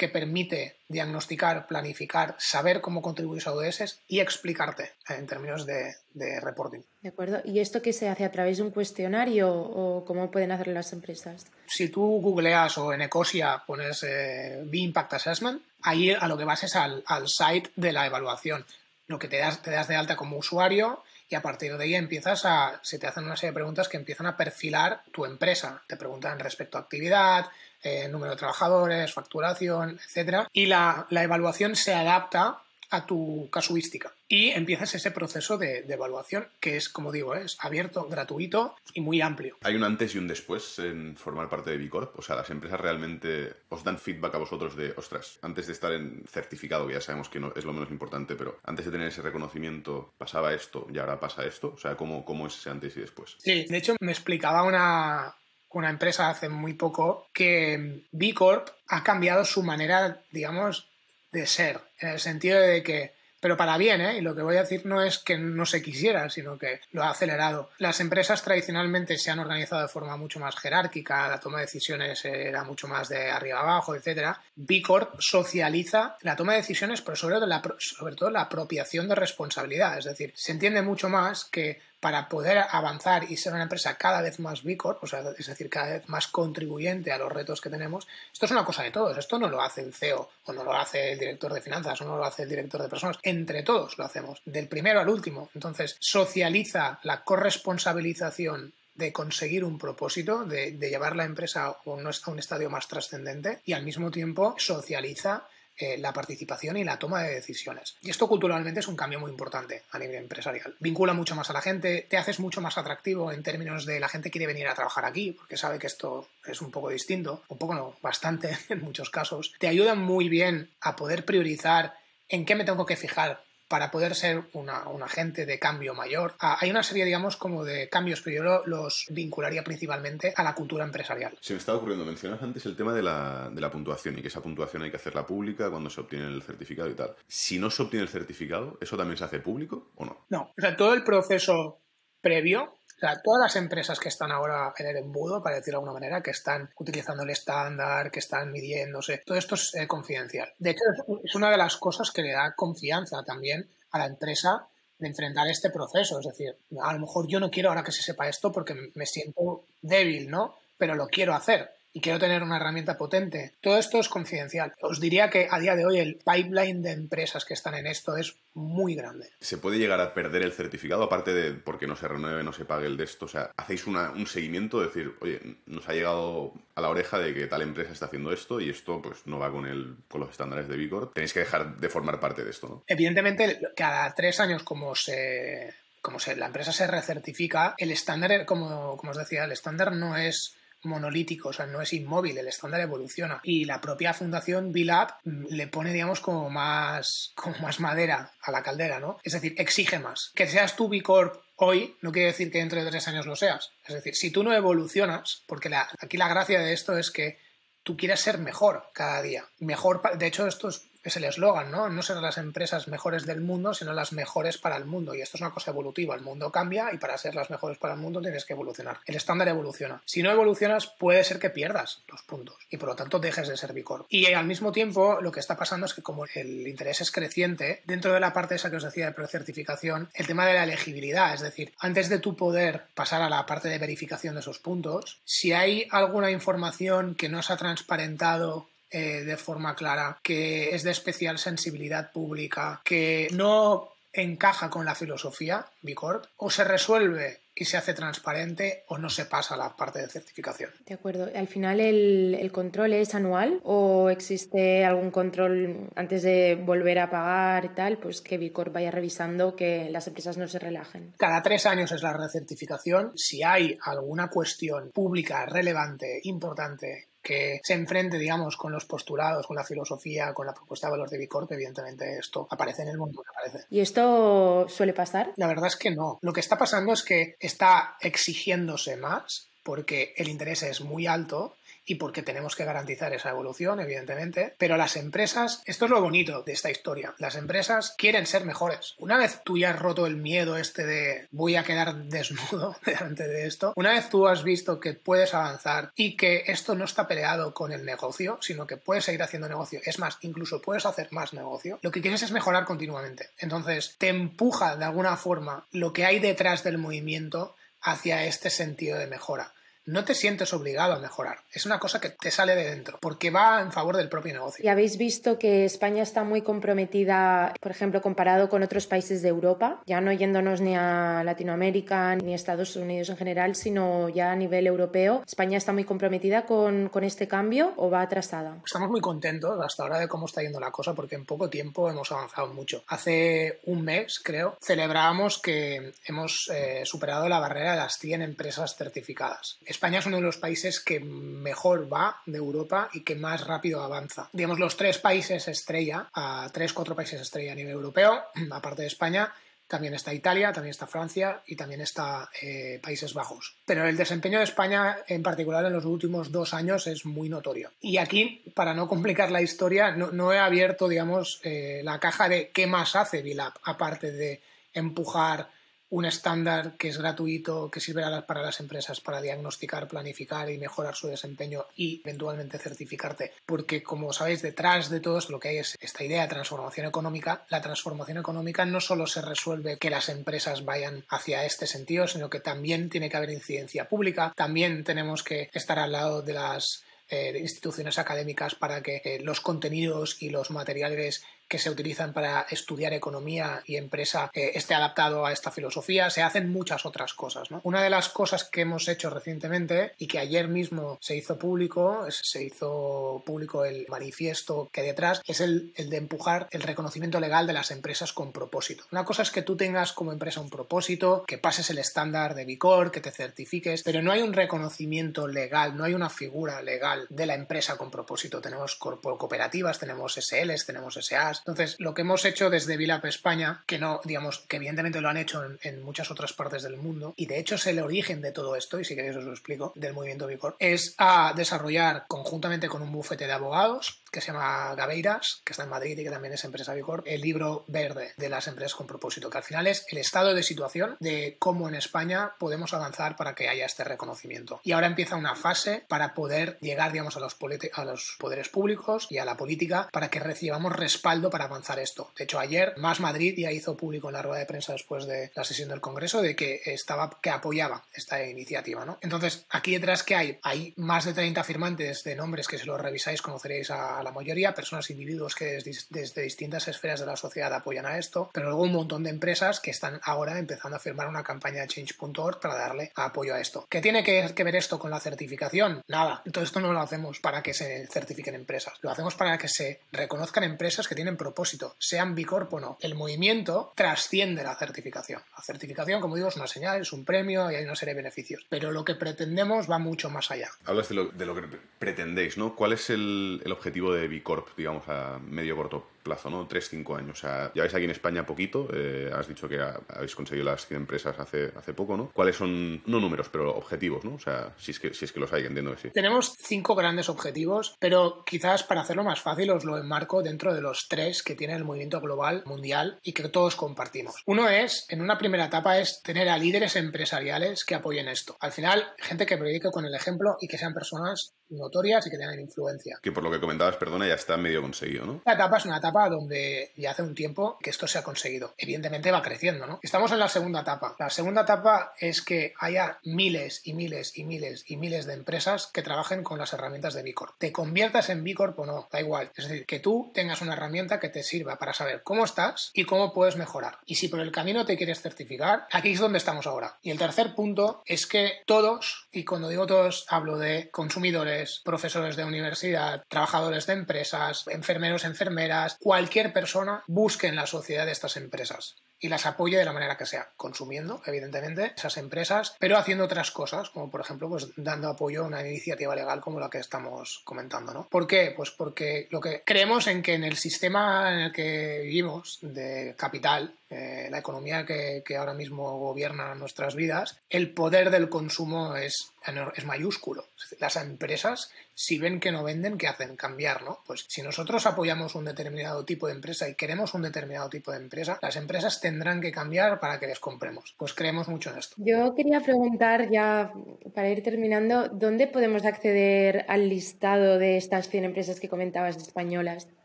que permite diagnosticar, planificar, saber cómo contribuir a ODS y explicarte en términos de, reporting. De acuerdo. ¿Y esto qué se hace a través de un cuestionario o cómo pueden hacerlo las empresas? Si tú googleas o en Ecosia pones eh, B-Impact Assessment, ahí a lo que vas es al, site de la evaluación. Lo que te das, te das de alta como usuario y a partir de ahí empiezas a, se te hacen una serie de preguntas que empiezan a perfilar tu empresa. Te preguntan respecto a actividad, eh, número de trabajadores, facturación, etc. Y la, evaluación se adapta a tu casuística. Y empiezas ese proceso de, evaluación que es, como digo, es abierto, gratuito y muy amplio. ¿Hay un antes y un después en formar parte de Bicorp? O sea, las empresas realmente os dan feedback a vosotros de, ostras, antes de estar en certificado, que ya sabemos que no es lo menos importante, pero antes de tener ese reconocimiento pasaba esto y ahora pasa esto. O sea, ¿cómo, cómo es ese antes y después? Sí, de hecho me explicaba una, una empresa hace muy poco que B Corp ha cambiado su manera, digamos, de ser, en el sentido de que pero para bien, ¿eh? Y lo que voy a decir no es que no se quisiera, sino que lo ha acelerado. Las empresas tradicionalmente se han organizado de forma mucho más jerárquica, la toma de decisiones era mucho más de arriba abajo, etc. B Corp socializa la toma de decisiones, pero sobre la, sobre todo la apropiación de responsabilidad. Es decir, se entiende mucho más que para poder avanzar y ser una empresa cada vez más B o sea, es decir, cada vez más contribuyente a los retos que tenemos, esto es una cosa de todos. Esto no lo hace el CEO o no lo hace el director de finanzas o no lo hace el director de personas. Entre todos lo hacemos, del primero al último. Entonces, socializa la corresponsabilización de conseguir un propósito, de, llevar la empresa a un estadio más trascendente y al mismo tiempo socializa eh, la participación y la toma de decisiones. Y esto culturalmente es un cambio muy importante a nivel empresarial. Vincula mucho más a la gente, te haces mucho más atractivo en términos de la gente quiere venir a trabajar aquí porque sabe que esto es un poco distinto, un poco no, bastante en muchos casos. Te ayuda muy bien a poder priorizar en qué me tengo que fijar para poder ser una, un agente de cambio mayor. Ah, hay una serie, digamos, como de cambios, pero yo los vincularía principalmente a la cultura empresarial. Se me estaba ocurriendo, mencionas antes el tema de la, de la puntuación y que esa puntuación hay que hacerla pública cuando se obtiene el certificado y tal. Si no se obtiene el certificado, ¿eso también se hace público o no? No, o sea, todo el proceso previo sea, todas las empresas que están ahora en el embudo, para decirlo de alguna manera, que están utilizando el estándar, que están midiéndose, todo esto es eh, confidencial. De hecho, es una de las cosas que le da confianza también a la empresa de enfrentar este proceso. Es decir, a lo mejor yo no quiero ahora que se sepa esto porque me siento débil, ¿no? Pero lo quiero hacer y quiero tener una herramienta potente. Todo esto es confidencial. Os diría que a día de hoy el pipeline de empresas que están en esto es muy grande. ¿Se puede llegar a perder el certificado aparte de porque no se renueve, no se pague el de esto? O sea, ¿hacéis un seguimiento? decir, oye, nos ha llegado a la oreja de que tal empresa está haciendo esto y esto pues no va con, el, con los estándares de Vigor. Tenéis que dejar de formar parte de esto, ¿no? Evidentemente, cada tres años como se... Como se, la empresa se recertifica, el estándar, como, como os decía, el estándar no es monolítico, o sea, no es inmóvil, el estándar evoluciona. Y la propia fundación Bilab mm, le pone, digamos, como más, como más madera a la caldera, ¿no? Es decir, exige más. Que seas tú B Corp hoy no quiere decir que dentro de tres años lo seas. Es decir, si tú no evolucionas, porque aquí la gracia de esto es que tú quieres ser mejor cada día. Mejor, de hecho, esto es es el eslogan, ¿no? No ser las empresas mejores del mundo, sino las mejores para el mundo. Y esto es una cosa evolutiva. El mundo cambia y para ser las mejores para el mundo tienes que evolucionar. El estándar evoluciona. Si no evolucionas, puede ser que pierdas los puntos y por lo tanto dejes de ser Bicor. Y al mismo tiempo, lo que está pasando es que como el interés es creciente, dentro de la parte esa que os decía de precertificación, el tema de la elegibilidad, es decir, antes de tu poder pasar a la parte de verificación de esos puntos, si hay alguna información que no se ha transparentado eh, de forma clara, que es de especial sensibilidad pública, que no encaja con la filosofía Bicorp, o se resuelve y se hace transparente o no se pasa a la parte de certificación. De acuerdo. ¿Al final el, control es anual o existe algún control antes de volver a pagar y tal? Pues que Bicorp vaya revisando que las empresas no se relajen. Cada tres años es la recertificación. Si hay alguna cuestión pública relevante, importante que se enfrente, digamos, con los postulados, con la filosofía, con la propuesta de valor de Bicorp, evidentemente esto aparece en el mundo que aparece. ¿Y esto suele pasar? La verdad es que no. Lo que está pasando es que está exigiéndose más porque el interés es muy alto y porque tenemos que garantizar esa evolución, evidentemente. Pero las empresas, esto es lo bonito de esta historia, las empresas quieren ser mejores. Una vez tú ya has roto el miedo este de voy a quedar desnudo delante de esto, una vez tú has visto que puedes avanzar y que esto no está peleado con el negocio, sino que puedes seguir haciendo negocio, es más, incluso puedes hacer más negocio, lo que quieres es mejorar continuamente. Entonces, te empuja de alguna forma lo que hay detrás del movimiento hacia este sentido de mejora no te sientes obligado a mejorar. Es una cosa que te sale de dentro, porque va en favor del propio negocio. Y habéis visto que España está muy comprometida, por ejemplo, comparado con otros países de Europa, ya no yéndonos ni a Latinoamérica ni a Estados Unidos en general, sino ya a nivel europeo. ¿España está muy comprometida con, con este cambio o va atrasada? Estamos muy contentos hasta ahora de cómo está yendo la cosa, porque en poco tiempo hemos avanzado mucho. Hace un mes, creo, celebrábamos que hemos eh, superado la barrera de las 100 empresas certificadas. España es uno de los países que mejor va de Europa y que más rápido avanza. Digamos, los tres países estrella, a tres, cuatro países estrella a nivel europeo, aparte de España, también está Italia, también está Francia y también está eh, Países Bajos. Pero el desempeño de España, en particular en los últimos dos años, es muy notorio. Y aquí, para no complicar la historia, no, he abierto, digamos, eh, la caja de qué más hace Vilap, aparte de empujar un estándar que es gratuito, que sirve para las empresas para diagnosticar, planificar y mejorar su desempeño y eventualmente certificarte. Porque, como sabéis, detrás de todo esto lo que hay es esta idea de transformación económica. La transformación económica no solo se resuelve que las empresas vayan hacia este sentido, sino que también tiene que haber incidencia pública, también tenemos que estar al lado de las eh, instituciones académicas para que eh, los contenidos y los materiales que se utilizan para estudiar economía y empresa eh, esté adaptado a esta filosofía. Se hacen muchas otras cosas. Una de las cosas que hemos hecho recientemente y que ayer mismo se hizo público, se hizo público el manifiesto que hay detrás, es el, el de empujar el reconocimiento legal de las empresas con propósito. Una cosa es que tú tengas como empresa un propósito, que pases el estándar de Bicor, que te certifiques, pero no hay un reconocimiento legal, no hay una figura legal de la empresa con propósito. Tenemos cooperativas, tenemos SLs, tenemos SAs, entonces, lo que hemos hecho desde Vilap España, que no, digamos, que evidentemente lo han hecho en, muchas otras partes del mundo, y de hecho es el origen de todo esto, y si queréis os lo explico, del movimiento Bicor, es a desarrollar conjuntamente con un bufete de abogados que se llama Gaveiras, que está en Madrid y que también es empresa Bicor, el libro verde de las empresas con propósito, que al final es el estado de situación de cómo en España podemos avanzar para que haya este reconocimiento. Y ahora empieza una fase para poder llegar, digamos, a los, a los poderes públicos y a la política para que recibamos respaldo para avanzar esto. De hecho, ayer Más Madrid ya hizo público en la rueda de prensa después de la sesión del Congreso de que estaba que apoyaba esta iniciativa, ¿no? Entonces, aquí detrás que hay hay más de 30 firmantes de nombres que si los revisáis conoceréis a la mayoría, personas individuos que desde, distintas esferas de la sociedad apoyan a esto, pero luego un montón de empresas que están ahora empezando a firmar una campaña de change.org para darle apoyo a esto. ¿Qué tiene que, ver esto con la certificación? Nada. Entonces esto no lo hacemos para que se certifiquen empresas, lo hacemos para que se reconozcan empresas que tienen propósito, sean Bicorp o no. El movimiento trasciende la certificación. La certificación, como digo, es una señal, es un premio y hay una serie de beneficios. Pero lo que pretendemos va mucho más allá. Hablas de lo, de lo que pretendéis, ¿no? ¿Cuál es el, el objetivo de Bicorp, digamos, a medio corto plazo, ¿no? 3-5 años. O sea, ya veis aquí en España poquito, eh, has dicho que habéis conseguido las 100 empresas hace, hace poco, ¿no? ¿Cuáles son, no números, pero objetivos, ¿no? O sea, si es que, si es que los hay, entiendo que sí. Tenemos cinco grandes objetivos, pero quizás para hacerlo más fácil os lo enmarco dentro de los tres que tiene el movimiento global, mundial y que todos compartimos. Uno es, en una primera etapa, es tener a líderes empresariales que apoyen esto. Al final, gente que predique con el ejemplo y que sean personas notorias y que tengan influencia. Que por lo que comentabas, perdona, ya está medio conseguido, ¿no? La etapa es una etapa donde ya hace un tiempo que esto se ha conseguido. Evidentemente va creciendo, ¿no? Estamos en la segunda etapa. La segunda etapa es que haya miles y miles y miles y miles de empresas que trabajen con las herramientas de Bicorp. Te conviertas en Bicorp o no, da igual. Es decir, que tú tengas una herramienta que te sirva para saber cómo estás y cómo puedes mejorar. Y si por el camino te quieres certificar, aquí es donde estamos ahora. Y el tercer punto es que todos, y cuando digo todos, hablo de consumidores, profesores de universidad, trabajadores de empresas, enfermeros, enfermeras, cualquier persona busque en la sociedad de estas empresas y las apoye de la manera que sea, consumiendo, evidentemente, esas empresas, pero haciendo otras cosas, como por ejemplo, pues dando apoyo a una iniciativa legal como la que estamos comentando, ¿no? ¿Por qué? Pues porque lo que creemos en que en el sistema en el que vivimos de capital, eh, la economía que, que, ahora mismo gobierna nuestras vidas, el poder del consumo es, es mayúsculo. Las empresas, si ven que no venden, ¿qué hacen? Cambiar, ¿no? Pues si nosotros apoyamos un determinado tipo de empresa y queremos un determinado tipo de empresa, las empresas tendrán que cambiar para que les compremos. Pues creemos mucho en esto. Yo quería preguntar ya, para ir terminando, ¿dónde podemos acceder al listado de estas 100 empresas que comentabas españolas?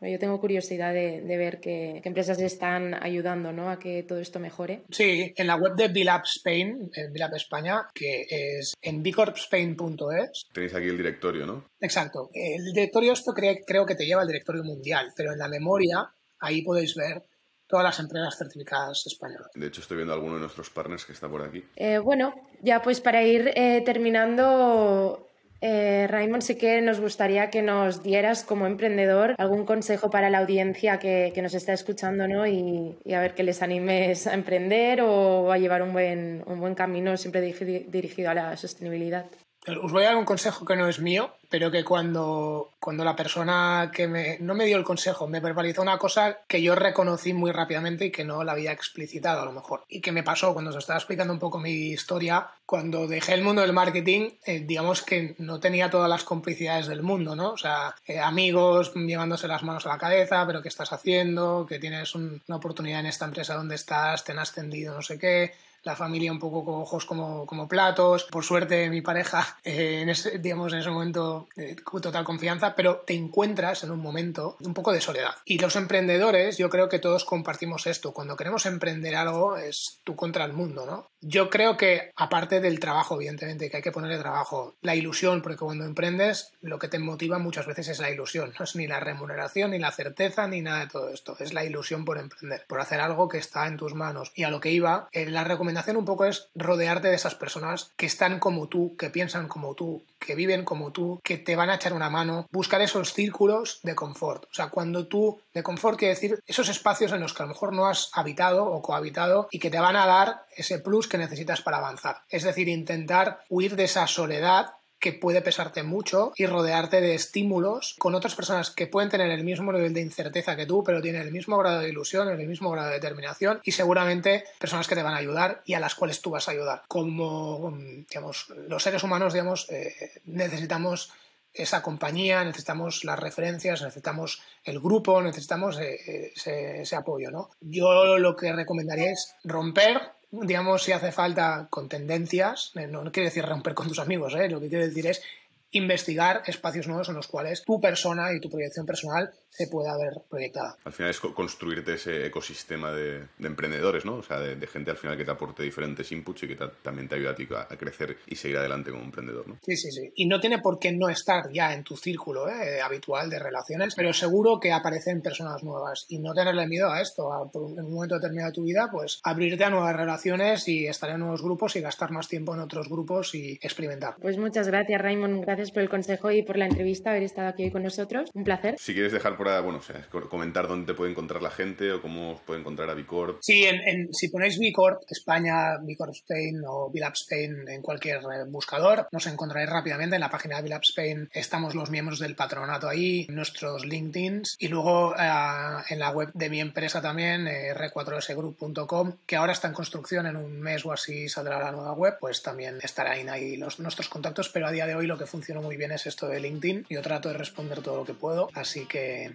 Yo tengo curiosidad de, de ver qué, qué empresas están ayudando, ¿no? que todo esto mejore? Sí, en la web de Bilab Spain, en Bilab España, que es en bicorpspain.es. Tenéis aquí el directorio, ¿no? Exacto. El directorio esto creo que te lleva al directorio mundial, pero en la memoria ahí podéis ver todas las empresas certificadas españolas. De hecho, estoy viendo alguno de nuestros partners que está por aquí. Eh, bueno, ya pues para ir eh, terminando, eh, Raymond, sí que nos gustaría que nos dieras como emprendedor algún consejo para la audiencia que, nos está escuchando ¿no? y, a ver que les animes a emprender o a llevar un buen, un buen camino siempre dirigido a la sostenibilidad. Os voy a dar un consejo que no es mío, pero que cuando, cuando la persona que me, no me dio el consejo me verbalizó una cosa que yo reconocí muy rápidamente y que no la había explicitado a lo mejor. Y que me pasó cuando se estaba explicando un poco mi historia, cuando dejé el mundo del marketing, eh, digamos que no tenía todas las complicidades del mundo, ¿no? O sea, eh, amigos llevándose las manos a la cabeza, pero ¿qué estás haciendo? Que tienes una oportunidad en esta empresa donde estás, te han ascendido, no sé qué la familia un poco con ojos como, como platos. Por suerte, mi pareja, eh, en ese, digamos, en ese momento, eh, con total confianza, pero te encuentras en un momento un poco de soledad. Y los emprendedores, yo creo que todos compartimos esto. Cuando queremos emprender algo, es tú contra el mundo, ¿no? Yo creo que, aparte del trabajo, evidentemente, que hay que ponerle trabajo, la ilusión, porque cuando emprendes, lo que te motiva muchas veces es la ilusión. No es ni la remuneración, ni la certeza, ni nada de todo esto. Es la ilusión por emprender, por hacer algo que está en tus manos. Y a lo que iba, en la recomendación un poco es rodearte de esas personas que están como tú, que piensan como tú, que viven como tú, que te van a echar una mano, buscar esos círculos de confort. O sea, cuando tú, de confort quiere decir esos espacios en los que a lo mejor no has habitado o cohabitado y que te van a dar ese plus que necesitas para avanzar. Es decir, intentar huir de esa soledad que puede pesarte mucho y rodearte de estímulos con otras personas que pueden tener el mismo nivel de incerteza que tú, pero tienen el mismo grado de ilusión, el mismo grado de determinación y seguramente personas que te van a ayudar y a las cuales tú vas a ayudar. Como, digamos, los seres humanos, digamos, eh, necesitamos esa compañía, necesitamos las referencias, necesitamos el grupo, necesitamos eh, ese, ese, apoyo, ¿no? Yo lo que recomendaría es romper digamos, si hace falta con tendencias, eh, no, quiere decir romper con tus amigos, ¿eh? lo que quiere decir es investigar espacios nuevos en los cuales tu persona y tu proyección personal se pueda ver proyectada. Al final es construirte ese ecosistema de, emprendedores, ¿no? O sea, de, gente al final que te aporte diferentes inputs y que también te ayude a ti a, crecer y seguir adelante como emprendedor, ¿no? Sí, sí, sí. Y no tiene por qué no estar ya en tu círculo ¿eh? habitual de relaciones, pero seguro que aparecen personas nuevas y no tenerle miedo a esto, a, en un momento determinado de tu vida, pues abrirte a nuevas relaciones y estar en nuevos grupos y gastar más tiempo en otros grupos y experimentar. Pues muchas gracias, Raymond. Gracias por el consejo y por la entrevista, haber estado aquí hoy con nosotros. Un placer. Si quieres dejar por bueno, comentar dónde puede encontrar la gente o cómo puede encontrar a Bicorp. Sí, en, si ponéis Bicorp España, Bicorp Spain o Bilab Spain en cualquier eh, buscador, nos encontraréis rápidamente. En la página de Bilab Spain estamos los miembros del patronato ahí, nuestros LinkedIns y luego eh, en la web de mi empresa también, eh, r4sgroup.com, que ahora está en construcción, en un mes o así saldrá la nueva web, pues también estarán ahí nuestros contactos, pero a día de hoy lo que funciona muy bien es esto de LinkedIn. Yo trato de responder todo lo que puedo, así que